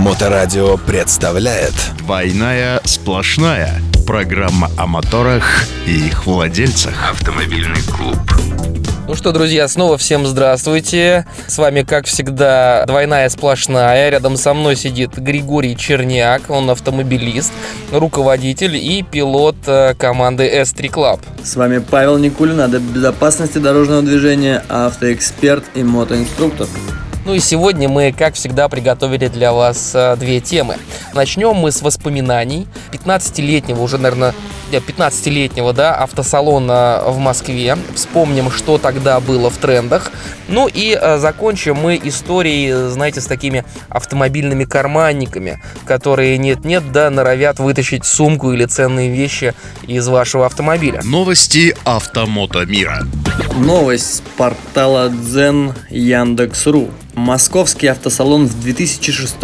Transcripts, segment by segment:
Моторадио представляет «Двойная сплошная» Программа о моторах и их владельцах Автомобильный клуб Ну что, друзья, снова всем здравствуйте. С вами, как всегда, двойная сплошная. Рядом со мной сидит Григорий Черняк. Он автомобилист, руководитель и пилот э, команды S3 Club. С вами Павел Никулин, адепт безопасности дорожного движения, автоэксперт и мотоинструктор. Ну и сегодня мы, как всегда, приготовили для вас э, две темы. Начнем мы с воспоминаний 15-летнего, уже, наверное, 15-летнего, да, автосалона в Москве. Вспомним, что тогда было в трендах. Ну и э, закончим мы историей, знаете, с такими автомобильными карманниками, которые нет-нет, да, норовят вытащить сумку или ценные вещи из вашего автомобиля. Новости автомото мира Новость с портала Дзен Яндекс.ру Московский автосалон в 2006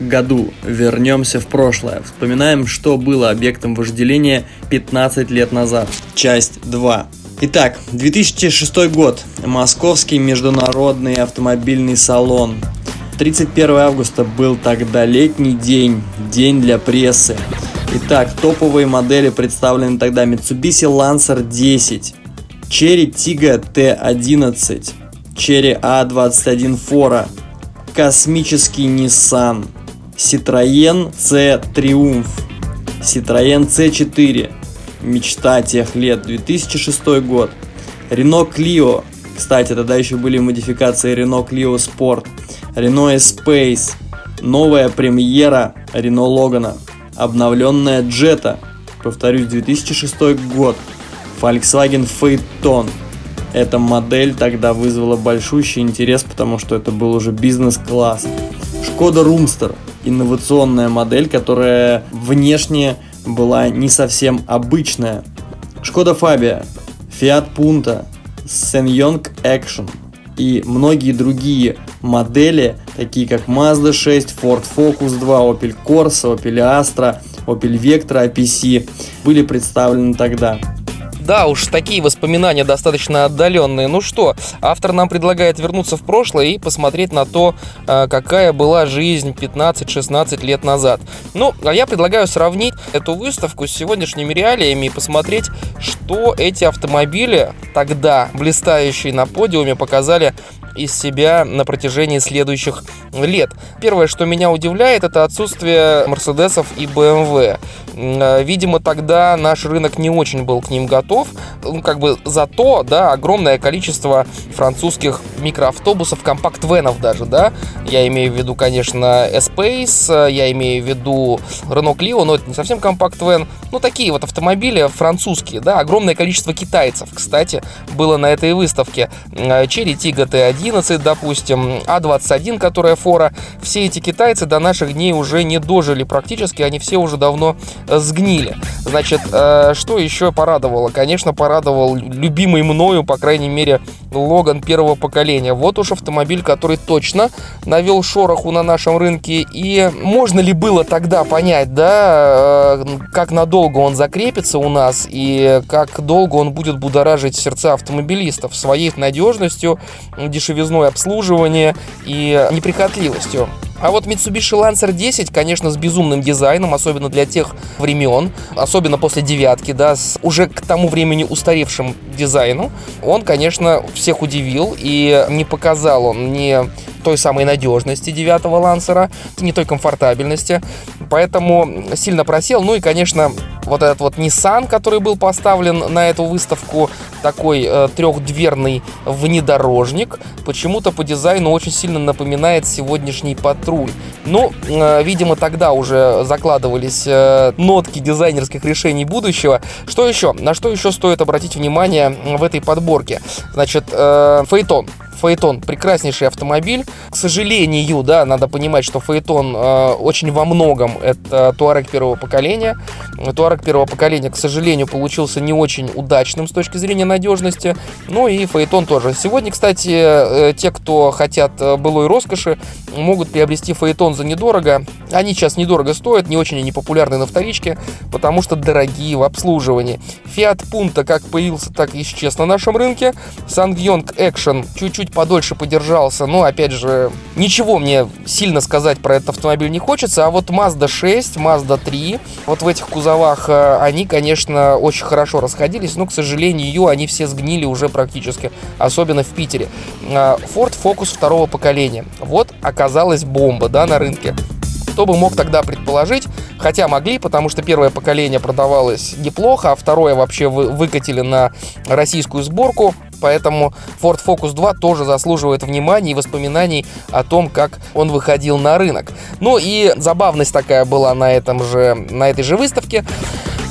году. Вернемся в прошлое. Вспоминаем, что было объектом вожделения 15 лет назад. Часть 2. Итак, 2006 год. Московский международный автомобильный салон. 31 августа был тогда летний день, день для прессы. Итак, топовые модели представлены тогда Mitsubishi Lancer 10, Cherry Tiggo T11, Cherry A21 Fora, космический Nissan, Citroën C Triumph, Citroën C4, мечта тех лет, 2006 год, Renault Clio, кстати, тогда еще были модификации Renault Clio Sport, Renault Space, новая премьера Renault Logan, обновленная Jetta, повторюсь, 2006 год, Volkswagen Phaeton, эта модель тогда вызвала большущий интерес, потому что это был уже бизнес-класс. Шкода Румстер – инновационная модель, которая внешне была не совсем обычная. Шкода Фабия, Fiat Punto, Sanyong Action и многие другие модели, такие как Mazda 6, Ford Focus 2, Opel Corsa, Opel Astra, Opel Vectra APC, были представлены тогда. Да уж, такие воспоминания достаточно отдаленные. Ну что, автор нам предлагает вернуться в прошлое и посмотреть на то, а, какая была жизнь 15-16 лет назад. Ну, а я предлагаю сравнить эту выставку с сегодняшними реалиями и посмотреть, что эти автомобили тогда, блистающие на подиуме, показали из себя на протяжении следующих лет. Первое, что меня удивляет, это отсутствие Мерседесов и BMW. Э, видимо, тогда наш рынок не очень был к ним готов. Ну, как бы зато, да, огромное количество французских микроавтобусов, компакт-венов даже, да. Я имею в виду, конечно, Espace, я имею в виду Renault Clio, но это не совсем компакт-вен. Ну, такие вот автомобили французские, да. Огромное количество китайцев, кстати, было на этой выставке. Э, Cherry Tiggo T11, допустим, А21, которая фора. Все эти китайцы до наших дней уже не дожили практически, они все уже давно сгнили. Значит, э, что еще порадовало? Конечно, порадовал любимый мною, по крайней мере, Логан первого поколения. Вот уж автомобиль, который точно навел шороху на нашем рынке. И можно ли было тогда понять, да, э, как надолго он закрепится у нас и как долго он будет будоражить сердца автомобилистов своей надежностью, дешевизной обслуживания и неприхотливостью. А вот Mitsubishi Lancer 10, конечно, с безумным дизайном, особенно для тех времен, особенно после девятки, да, с уже к тому времени устаревшим дизайном, он, конечно, всех удивил и не показал он ни той самой надежности девятого лансера, не той комфортабельности. Поэтому сильно просел. Ну и, конечно, вот этот вот Nissan, который был поставлен на эту выставку, такой э, трехдверный внедорожник, почему-то по дизайну очень сильно напоминает сегодняшний патруль. Ну, э, видимо, тогда уже закладывались э, нотки дизайнерских решений будущего. Что еще? На что еще стоит обратить внимание в этой подборке? Значит, э, Фейтон. Фаэтон прекраснейший автомобиль. К сожалению, да, надо понимать, что Фаэтон э, очень во многом это Туарек первого поколения. Туарек первого поколения, к сожалению, получился не очень удачным с точки зрения надежности. Ну и Фаэтон тоже. Сегодня, кстати, э, те, кто хотят э, былой роскоши, могут приобрести Фаэтон за недорого. Они сейчас недорого стоят, не очень они популярны на вторичке, потому что дорогие в обслуживании. Fiat Punto как появился, так и исчез на нашем рынке. Sangyong Action чуть-чуть подольше подержался, но, опять же, ничего мне сильно сказать про этот автомобиль не хочется. А вот Mazda 6, Mazda 3, вот в этих кузовах э, они, конечно, очень хорошо расходились, но, к сожалению, они все сгнили уже практически, особенно в Питере. А, Ford Focus второго поколения. Вот оказалась бомба, да, на рынке. Кто бы мог тогда предположить, хотя могли, потому что первое поколение продавалось неплохо, а второе вообще вы, выкатили на российскую сборку, поэтому Ford Focus 2 тоже заслуживает внимания и воспоминаний о том, как он выходил на рынок. Ну и забавность такая была на, этом же, на этой же выставке.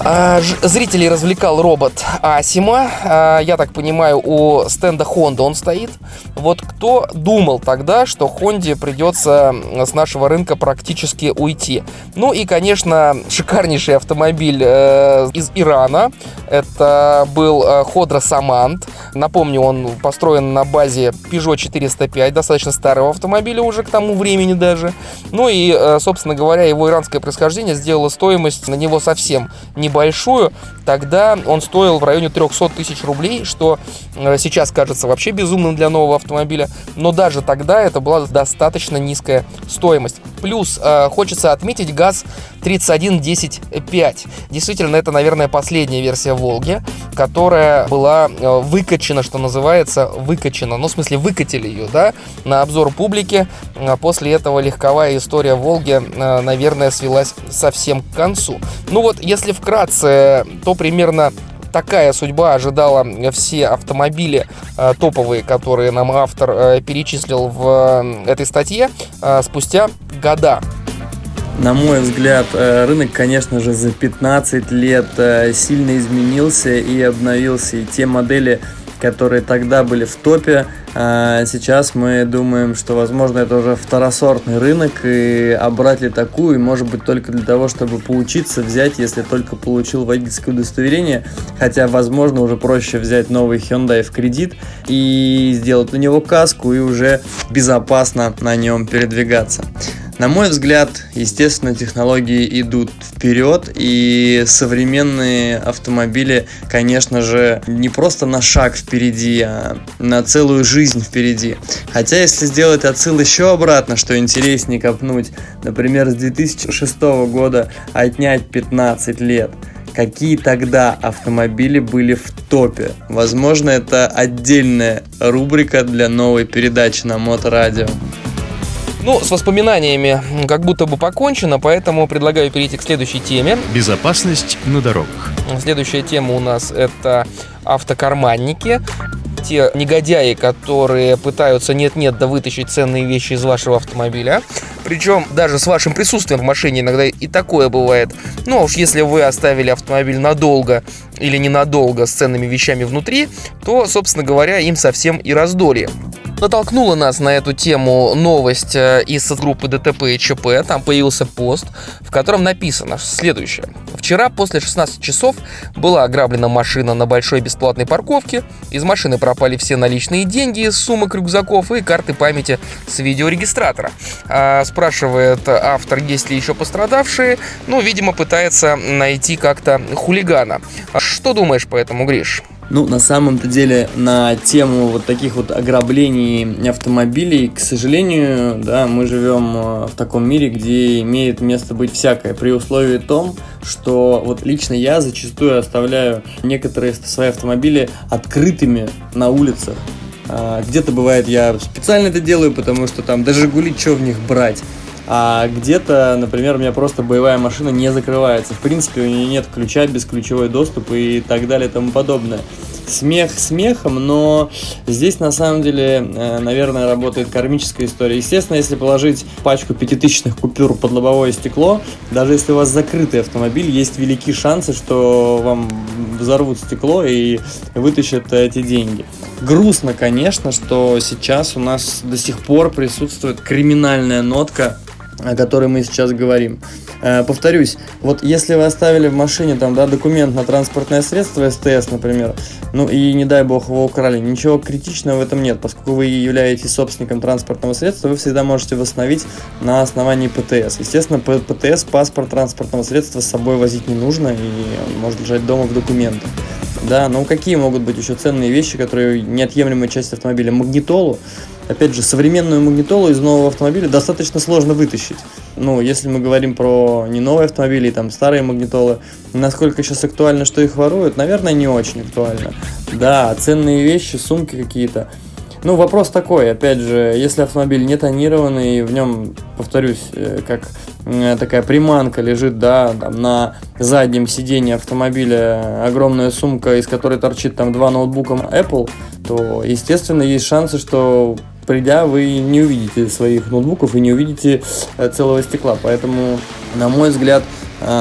А, зрителей развлекал робот Асима. А, я так понимаю, у стенда Honda он стоит. Вот кто думал тогда, что Honda придется с нашего рынка практически уйти? Ну и, конечно, шикарнейший автомобиль э, из Ирана. Это был э, Ходра Самант. Напомню, он построен на базе Peugeot 405, достаточно старого автомобиля уже к тому времени даже. Ну и, э, собственно говоря, его иранское происхождение сделало стоимость на него совсем не небольшую, тогда он стоил в районе 300 тысяч рублей, что э, сейчас кажется вообще безумным для нового автомобиля, но даже тогда это была достаточно низкая стоимость. Плюс э, хочется отметить ГАЗ 3110.5. Действительно, это, наверное, последняя версия Волги, которая была э, выкачена, что называется, выкачена. Ну, в смысле, выкатили ее, да, на обзор публики. После этого легковая история Волги, наверное, свелась совсем к концу. Ну вот, если вкратце вкратце, то примерно такая судьба ожидала все автомобили э, топовые, которые нам автор э, перечислил в э, этой статье спустя года. На мой взгляд, рынок, конечно же, за 15 лет сильно изменился и обновился. И те модели, которые тогда были в топе. А сейчас мы думаем, что, возможно, это уже второсортный рынок, и обрать ли такую, может быть, только для того, чтобы поучиться взять, если только получил водительское удостоверение, хотя, возможно, уже проще взять новый Hyundai в кредит и сделать на него каску и уже безопасно на нем передвигаться. На мой взгляд, естественно, технологии идут вперед, и современные автомобили, конечно же, не просто на шаг впереди, а на целую жизнь впереди. Хотя, если сделать отсыл еще обратно, что интереснее копнуть, например, с 2006 года отнять 15 лет, какие тогда автомобили были в топе. Возможно, это отдельная рубрика для новой передачи на Моторадио. Ну, с воспоминаниями как будто бы покончено, поэтому предлагаю перейти к следующей теме. Безопасность на дорогах. Следующая тема у нас это автокарманники те негодяи, которые пытаются нет-нет да вытащить ценные вещи из вашего автомобиля. Причем даже с вашим присутствием в машине иногда и такое бывает. Ну а уж если вы оставили автомобиль надолго или ненадолго с ценными вещами внутри, то, собственно говоря, им совсем и раздолье. Натолкнула нас на эту тему новость э, из группы ДТП и ЧП. Там появился пост, в котором написано следующее. Вчера после 16 часов была ограблена машина на большой бесплатной парковке. Из машины пропали все наличные деньги из сумок, рюкзаков и карты памяти с видеорегистратора. А, спрашивает автор, есть ли еще пострадавшие. Ну, видимо, пытается найти как-то хулигана. Что думаешь по этому, Гриш? Ну, на самом-то деле, на тему вот таких вот ограблений автомобилей, к сожалению, да, мы живем э, в таком мире, где имеет место быть всякое, при условии том, что вот лично я зачастую оставляю некоторые свои автомобили открытыми на улицах. А, где-то бывает я специально это делаю, потому что там даже гулить, что в них брать. А где-то, например, у меня просто боевая машина не закрывается. В принципе, у нее нет ключа, бесключевой доступ и так далее и тому подобное. Смех смехом, но здесь на самом деле, э, наверное, работает кармическая история. Естественно, если положить пачку пятитысячных купюр под лобовое стекло, даже если у вас закрытый автомобиль, есть велики шансы, что вам взорвут стекло и вытащат эти деньги. Грустно, конечно, что сейчас у нас до сих пор присутствует криминальная нотка о которой мы сейчас говорим. Э, повторюсь, вот если вы оставили в машине там, да, документ на транспортное средство СТС, например, ну и не дай бог его украли, ничего критичного в этом нет, поскольку вы являетесь собственником транспортного средства, вы всегда можете восстановить на основании ПТС. Естественно, ПТС, паспорт транспортного средства с собой возить не нужно и может лежать дома в документах. Да, ну какие могут быть еще ценные вещи, которые неотъемлемая часть автомобиля? Магнитолу. Опять же, современную магнитолу из нового автомобиля достаточно сложно вытащить. Ну, если мы говорим про не новые автомобили, там старые магнитолы, насколько сейчас актуально, что их воруют, наверное, не очень актуально. Да, ценные вещи, сумки какие-то. Ну, вопрос такой, опять же, если автомобиль не тонированный, в нем, повторюсь, э, как э, такая приманка лежит, да, там, на заднем сиденье автомобиля огромная сумка, из которой торчит там два ноутбука Apple, то, естественно, есть шансы, что придя, вы не увидите своих ноутбуков и не увидите э, целого стекла. Поэтому, на мой взгляд,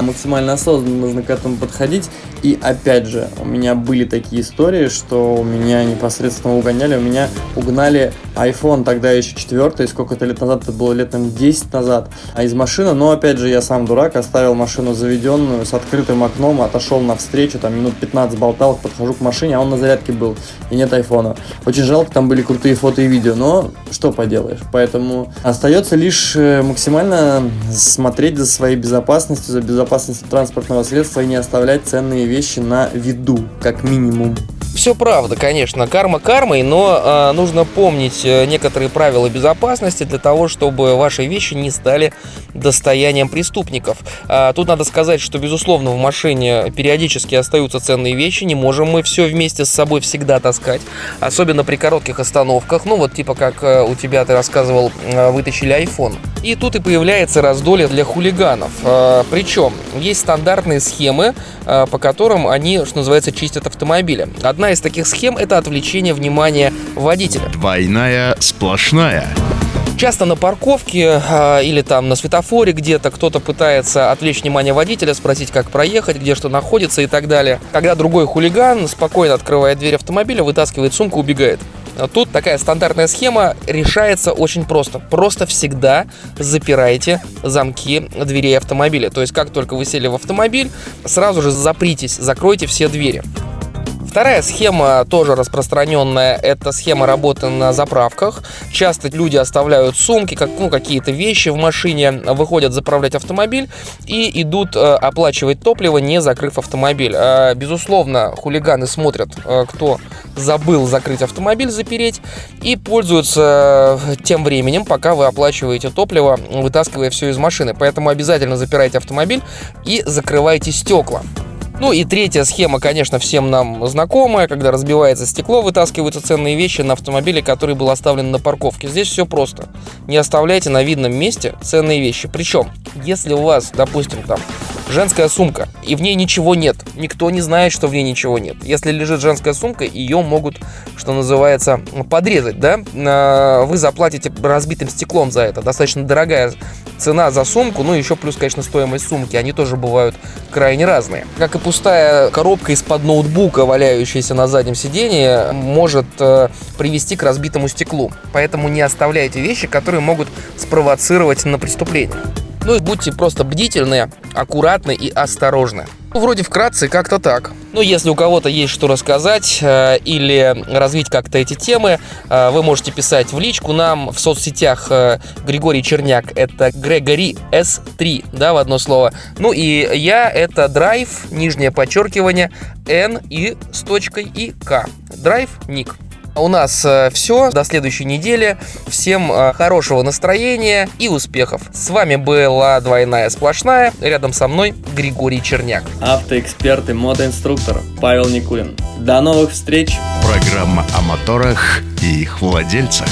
максимально осознанно нужно к этому подходить. И опять же, у меня были такие истории, что у меня непосредственно угоняли, у меня угнали iPhone тогда еще четвертый, сколько-то лет назад, это было лет там 10 назад, а из машины, но опять же, я сам дурак, оставил машину заведенную с открытым окном, отошел навстречу, там минут 15 болтал, подхожу к машине, а он на зарядке был, и нет айфона. Очень жалко, там были крутые фото и видео, но что поделаешь. Поэтому остается лишь э, максимально смотреть за своей безопасностью, за безопасностью транспортного средства и не оставлять ценные вещи на виду, как минимум. Все правда, конечно, карма кармой, но э, нужно помнить э, некоторые правила безопасности для того, чтобы ваши вещи не стали достоянием преступников. А, тут надо сказать, что, безусловно, в машине периодически остаются ценные вещи, не можем мы все вместе с собой всегда таскать, особенно при коротких остановках, ну вот типа как э, у тебя ты рассказывал, э, вытащили iPhone. И тут и появляется раздолье для хулиганов. Э, причем есть стандартные схемы, э, по которым они, что называется, чистят автомобили. Одна из таких схем это отвлечение внимания водителя. Двойная сплошная. Часто на парковке э, или там на светофоре где-то кто-то пытается отвлечь внимание водителя, спросить, как проехать, где что находится и так далее. Когда другой хулиган спокойно открывает дверь автомобиля, вытаскивает сумку, убегает. Тут такая стандартная схема решается очень просто. Просто всегда запирайте замки дверей автомобиля. То есть, как только вы сели в автомобиль, сразу же запритесь, закройте все двери. Вторая схема, тоже распространенная, это схема работы на заправках. Часто люди оставляют сумки, как, ну, какие-то вещи в машине, выходят заправлять автомобиль и идут э, оплачивать топливо, не закрыв автомобиль. Э, безусловно, хулиганы смотрят, э, кто забыл закрыть автомобиль, запереть, и пользуются э, тем временем, пока вы оплачиваете топливо, вытаскивая все из машины. Поэтому обязательно запирайте автомобиль и закрывайте стекла. Ну и третья схема, конечно, всем нам знакомая, когда разбивается стекло, вытаскиваются ценные вещи на автомобиле, который был оставлен на парковке. Здесь все просто. Не оставляйте на видном месте ценные вещи. Причем, если у вас, допустим, там женская сумка, и в ней ничего нет. Никто не знает, что в ней ничего нет. Если лежит женская сумка, ее могут, что называется, подрезать, да? А, вы заплатите разбитым стеклом за это. Достаточно дорогая цена за сумку, ну еще плюс, конечно, стоимость сумки. Они тоже бывают крайне разные. Как и пустая коробка из-под ноутбука, валяющаяся на заднем сидении, может э, привести к разбитому стеклу. Поэтому не оставляйте вещи, которые могут спровоцировать на преступление. Ну и будьте просто бдительны, аккуратны и осторожны. Ну, вроде вкратце как-то так. Ну, если у кого-то есть что рассказать э, или развить как-то эти темы, э, вы можете писать в личку нам в соцсетях э, Григорий Черняк. Это Грегори S3, да, в одно слово. Ну и я это драйв, нижнее подчеркивание, N и с точкой и К. Драйв, ник. У нас э, все. До следующей недели. Всем э, хорошего настроения и успехов. С вами была двойная сплошная. Рядом со мной Григорий Черняк. Автоэксперт и мотоинструктор Павел Никулин. До новых встреч. Программа о моторах и их владельцах.